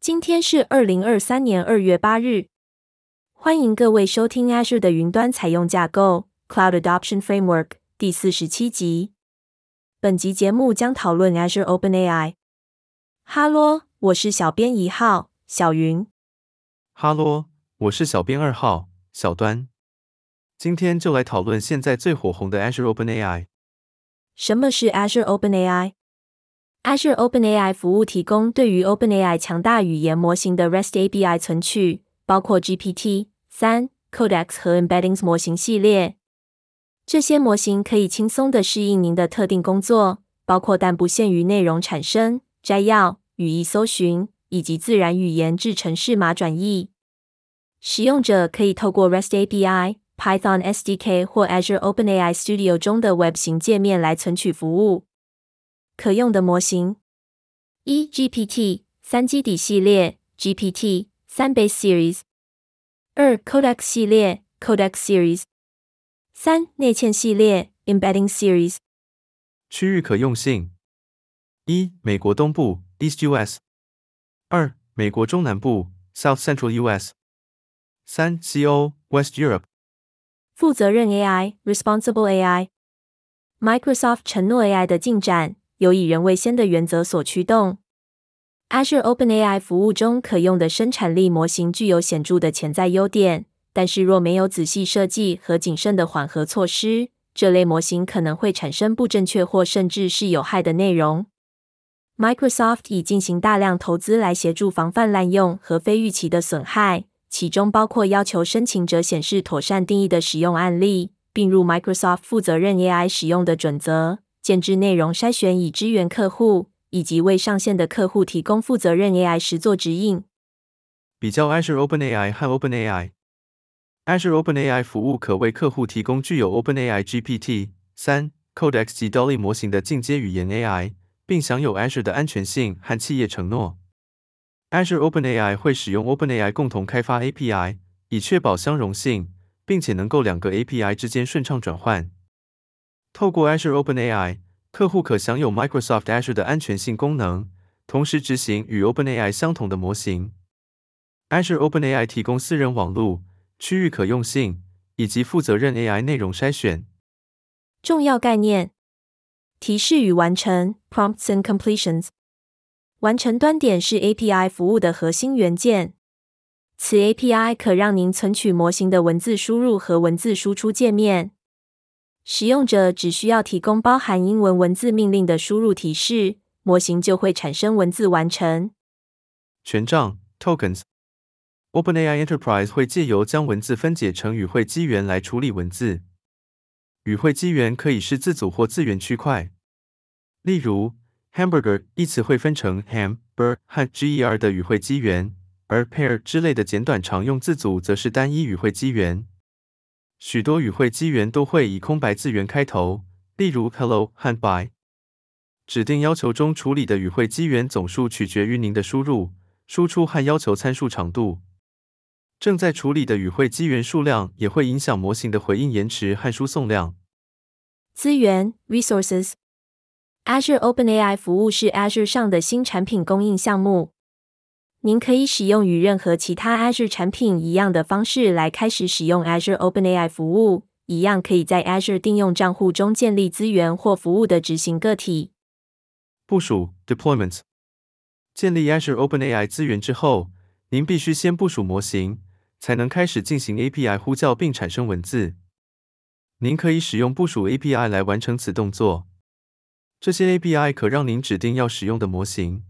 今天是二零二三年二月八日，欢迎各位收听 Azure 的云端采用架构 Cloud Adoption Framework 第四十七集。本集节目将讨论 Azure OpenAI。哈喽，我是小编一号小云。哈喽，我是小编二号小端。今天就来讨论现在最火红的 Azure OpenAI。什么是 Azure Azure OpenAI 服务提供对于 OpenAI 强大语言模型的 REST API 存取，包括 GPT 三、Codex 和 Embeddings 模型系列。这些模型可以轻松地适应您的特定工作，包括但不限于内容产生、摘要、语义搜寻以及自然语言至程式码转译。使用者可以透过 REST API、Python SDK 或 Azure OpenAI Studio 中的 Web 型界面来存取服务。可用的模型：一、GPT 三基底系列 GPT 三 Base Series；二、Codex 系列 Codex Series；三、内嵌系列 Embedding Series。区域可用性：一、美国东部 East US；二、美国中南部 South Central US；三、西欧 West Europe。负责任 AI，Responsible AI。Microsoft 承诺 AI 的进展由以人为先的原则所驱动。Azure OpenAI 服务中可用的生产力模型具有显著的潜在优点，但是若没有仔细设计和谨慎的缓和措施，这类模型可能会产生不正确或甚至是有害的内容。Microsoft 已进行大量投资来协助防范滥用和非预期的损害。其中包括要求申请者显示妥善定义的使用案例，并入 Microsoft 负责任 AI 使用的准则，建制内容筛选以支援客户，以及为上线的客户提供负责任 AI 实作指引。比较 Azure OpenAI 和 OpenAI。Azure OpenAI 服务可为客户提供具有 OpenAI GPT 三 Codex 及 Dolly 模型的进阶语言 AI，并享有 Azure 的安全性和企业承诺。Azure OpenAI 会使用 OpenAI 共同开发 API，以确保相容性，并且能够两个 API 之间顺畅转换。透过 Azure OpenAI，客户可享有 Microsoft Azure 的安全性功能，同时执行与 OpenAI 相同的模型。Azure OpenAI 提供私人网络、区域可用性以及负责任 AI 内容筛选。重要概念：提示与完成 （Prompts and Completions）。完成端点是 API 服务的核心元件。此 API 可让您存取模型的文字输入和文字输出界面。使用者只需要提供包含英文文字命令的输入提示，模型就会产生文字完成。权杖 Tokens。OpenAI Enterprise 会借由将文字分解成语汇机元来处理文字。语汇机元可以是字组或字元区块，例如。Hamburger 一词会分成 ham、ber 和 ger 的语汇机元，而 pair 之类的简短常用字组则是单一语汇机元。许多语汇机元都会以空白字元开头，例如 hello 和 by。指定要求中处理的语汇机元总数取决于您的输入、输出和要求参数长度。正在处理的语汇机元数量也会影响模型的回应延迟和输送量。资源 resources。Azure OpenAI 服务是 Azure 上的新产品供应项目。您可以使用与任何其他 Azure 产品一样的方式来开始使用 Azure OpenAI 服务，一样可以在 Azure 定用账户中建立资源或服务的执行个体。部署 Deployment，。建立 Azure OpenAI 资源之后，您必须先部署模型，才能开始进行 API 呼叫并产生文字。您可以使用部署 API 来完成此动作。这些 API 可让您指定要使用的模型。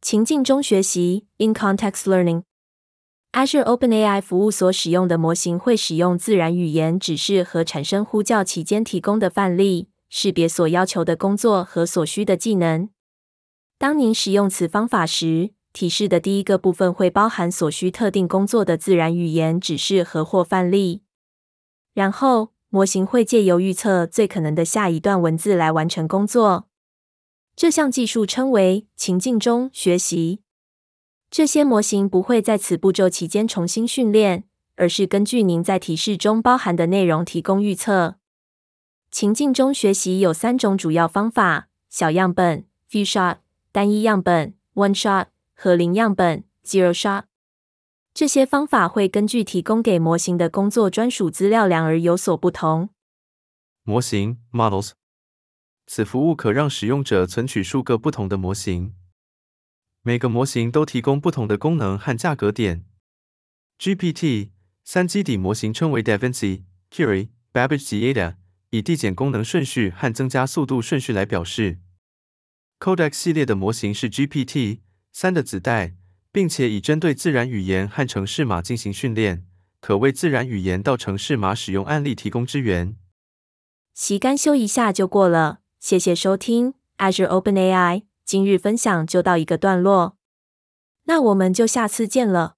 情境中学习 （In-context learning），Azure OpenAI 服务所使用的模型会使用自然语言指示和产生呼叫期间提供的范例，识别所要求的工作和所需的技能。当您使用此方法时，提示的第一个部分会包含所需特定工作的自然语言指示和或范例，然后。模型会借由预测最可能的下一段文字来完成工作。这项技术称为情境中学习。这些模型不会在此步骤期间重新训练，而是根据您在提示中包含的内容提供预测。情境中学习有三种主要方法：小样本 （few shot）、单一样本 （one shot） 和零样本 （zero shot）。这些方法会根据提供给模型的工作专属资料量而有所不同。模型 （models） 此服务可让使用者存取数个不同的模型，每个模型都提供不同的功能和价格点。GPT-3 基底模型称为 DaVinci、Curie、Babbage 及 Ada，以递减功能顺序和增加速度顺序来表示。Codex 系列的模型是 GPT-3 的子代。并且已针对自然语言和程式码进行训练，可为自然语言到程式码使用案例提供支援。习干修一下就过了，谢谢收听 Azure OpenAI，今日分享就到一个段落，那我们就下次见了。